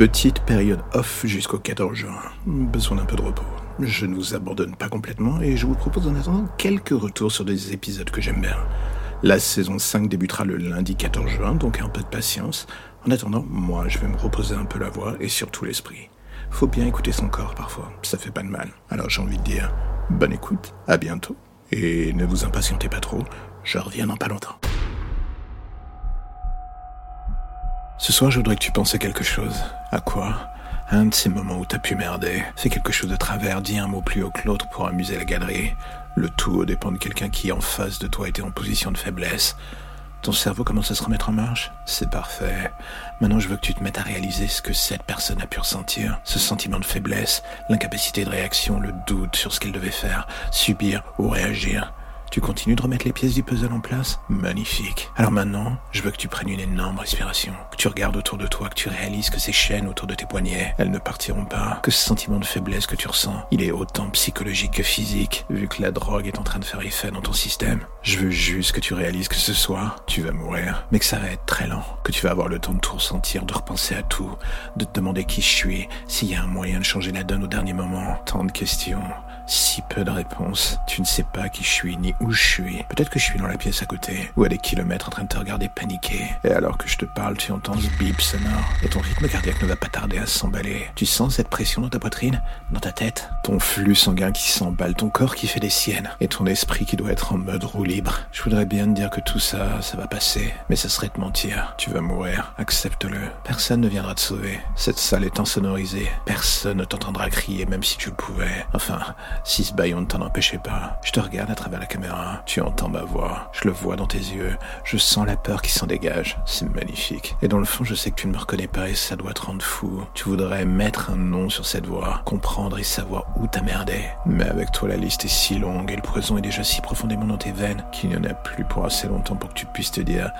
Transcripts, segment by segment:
Petite période off jusqu'au 14 juin. Besoin d'un peu de repos. Je ne vous abandonne pas complètement et je vous propose en attendant quelques retours sur des épisodes que j'aime bien. La saison 5 débutera le lundi 14 juin, donc un peu de patience. En attendant, moi, je vais me reposer un peu la voix et surtout l'esprit. Faut bien écouter son corps parfois, ça fait pas de mal. Alors j'ai envie de dire, bonne écoute, à bientôt. Et ne vous impatientez pas trop, je reviens dans pas longtemps. Ce soir, je voudrais que tu penses à quelque chose. À quoi? Un de ces moments où t'as pu merder. Fais quelque chose de travers, dis un mot plus haut que l'autre pour amuser la galerie. Le tout dépend de quelqu'un qui, en face de toi, était en position de faiblesse. Ton cerveau commence à se remettre en marche? C'est parfait. Maintenant, je veux que tu te mettes à réaliser ce que cette personne a pu ressentir. Ce sentiment de faiblesse, l'incapacité de réaction, le doute sur ce qu'elle devait faire, subir ou réagir. Tu continues de remettre les pièces du puzzle en place? Magnifique. Alors maintenant, je veux que tu prennes une énorme respiration, que tu regardes autour de toi, que tu réalises que ces chaînes autour de tes poignets, elles ne partiront pas, que ce sentiment de faiblesse que tu ressens, il est autant psychologique que physique, vu que la drogue est en train de faire effet dans ton système. Je veux juste que tu réalises que ce soir, tu vas mourir, mais que ça va être très lent, que tu vas avoir le temps de tout ressentir, de repenser à tout, de te demander qui je suis, s'il y a un moyen de changer la donne au dernier moment. Tant de questions, si peu de réponses. Tu ne sais pas qui je suis ni où je suis. Peut-être que je suis dans la pièce à côté, ou à des kilomètres en train de te regarder paniquer. Et alors que je te parle, tu entends ce bip sonore, et ton rythme cardiaque ne va pas tarder à s'emballer. Tu sens cette pression dans ta poitrine, dans ta tête, ton flux sanguin qui s'emballe, ton corps qui fait des siennes, et ton esprit qui doit être en mode roue libre. Je voudrais bien te dire que tout ça, ça va passer, mais ça serait te mentir. Tu vas mourir, accepte-le. Personne ne viendra te sauver. Cette salle est insonorisée. Personne ne t'entendra crier, même si tu le pouvais. Enfin, si ce baillon ne t'en empêchait pas. Je te regarde à travers la caméra. Tu entends ma voix. Je le vois dans tes yeux. Je sens la peur qui s'en dégage. C'est magnifique. Et dans le fond, je sais que tu ne me reconnais pas et ça doit te rendre fou. Tu voudrais mettre un nom sur cette voix, comprendre et savoir où t'as merdé. Mais avec toi, la liste est si longue et le poison est déjà si profondément dans tes veines qu'il n'y en a plus pour assez longtemps pour que tu puisses te dire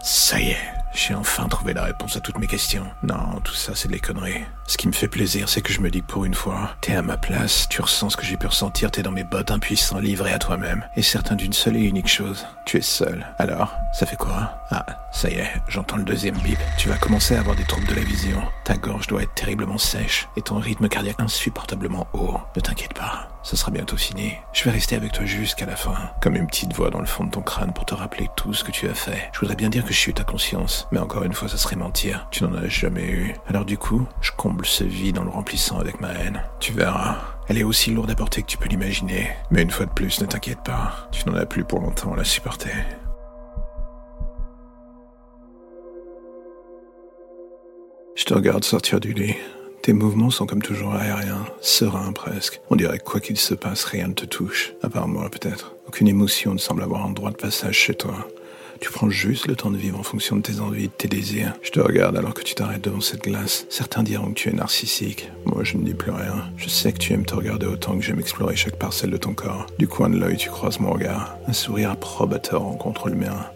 ça y est, j'ai enfin trouvé la réponse à toutes mes questions. Non, tout ça, c'est des conneries. Ce qui me fait plaisir, c'est que je me dis pour une fois, t'es à ma place, tu ressens ce que j'ai pu ressentir, t'es dans mes bottes impuissant, livré à toi-même. Et certain d'une seule et unique chose, tu es seul. Alors, ça fait quoi? Ah, ça y est, j'entends le deuxième bip. Tu vas commencer à avoir des troubles de la vision. Ta gorge doit être terriblement sèche et ton rythme cardiaque insupportablement haut. Ne t'inquiète pas, ça sera bientôt fini. Je vais rester avec toi jusqu'à la fin, comme une petite voix dans le fond de ton crâne pour te rappeler tout ce que tu as fait. Je voudrais bien dire que je suis ta conscience, mais encore une fois, ça serait mentir. Tu n'en as jamais eu. Alors du coup, je comble ce vide en le remplissant avec ma haine. Tu verras. Elle est aussi lourde à porter que tu peux l'imaginer. Mais une fois de plus, ne t'inquiète pas. Tu n'en as plus pour longtemps à la supporter. Je te regarde sortir du lit. Tes mouvements sont comme toujours aériens, sereins presque. On dirait que quoi qu'il se passe, rien ne te touche, à part moi peut-être. Aucune émotion ne semble avoir un droit de passage chez toi. Tu prends juste le temps de vivre en fonction de tes envies, de tes désirs. Je te regarde alors que tu t'arrêtes devant cette glace. Certains diront que tu es narcissique. Moi, je ne dis plus rien. Je sais que tu aimes te regarder autant que j'aime explorer chaque parcelle de ton corps. Du coin de l'œil, tu croises mon regard. Un sourire approbateur rencontre le mien.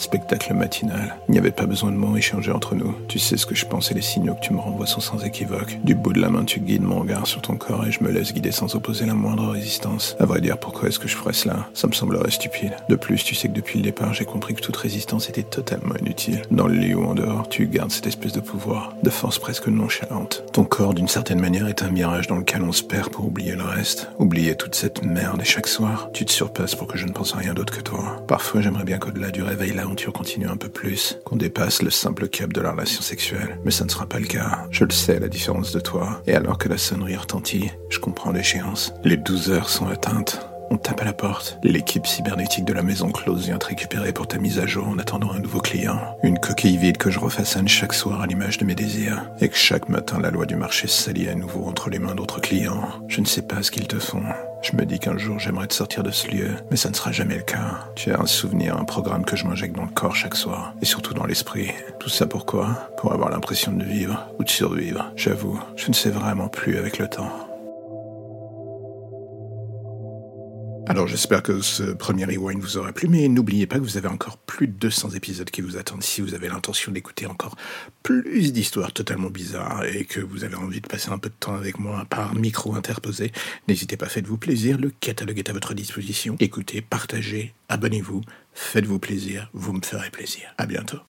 Spectacle matinal. Il n'y avait pas besoin de mots échangés entre nous. Tu sais ce que je pense et les signaux que tu me renvoies sont sans équivoque. Du bout de la main, tu guides mon regard sur ton corps et je me laisse guider sans opposer la moindre résistance. À vrai dire, pourquoi est-ce que je ferais cela? Ça me semblerait stupide. De plus, tu sais que depuis le départ, j'ai compris que toute résistance était totalement inutile. Dans le lit ou en dehors, tu gardes cette espèce de pouvoir, de force presque nonchalante. Ton corps, d'une certaine manière, est un mirage dans lequel on se perd pour oublier le reste. Oublier toute cette merde et chaque soir, tu te surpasses pour que je ne pense à rien d'autre que toi. Parfois, j'aimerais bien qu'au-delà du réveil, l'aventure continue un peu plus, qu'on dépasse le simple cap de la relation sexuelle. Mais ça ne sera pas le cas. Je le sais, à la différence de toi. Et alors que la sonnerie retentit, je comprends l'échéance. Les 12 heures sont atteintes. On tape à la porte. L'équipe cybernétique de la maison close vient te récupérer pour ta mise à jour en attendant un nouveau client. Une coquille vide que je refaçonne chaque soir à l'image de mes désirs. Et que chaque matin la loi du marché s'allie à nouveau entre les mains d'autres clients. Je ne sais pas ce qu'ils te font. Je me dis qu'un jour j'aimerais te sortir de ce lieu, mais ça ne sera jamais le cas. Tu as un souvenir, un programme que je m'injecte dans le corps chaque soir, et surtout dans l'esprit. Tout ça pourquoi? Pour avoir l'impression de vivre ou de survivre. J'avoue, je ne sais vraiment plus avec le temps. Alors j'espère que ce premier rewind vous aura plu, mais n'oubliez pas que vous avez encore plus de 200 épisodes qui vous attendent si vous avez l'intention d'écouter encore plus d'histoires totalement bizarres et que vous avez envie de passer un peu de temps avec moi par micro interposé. N'hésitez pas, faites-vous plaisir, le catalogue est à votre disposition. Écoutez, partagez, abonnez-vous, faites-vous plaisir, vous me ferez plaisir. À bientôt.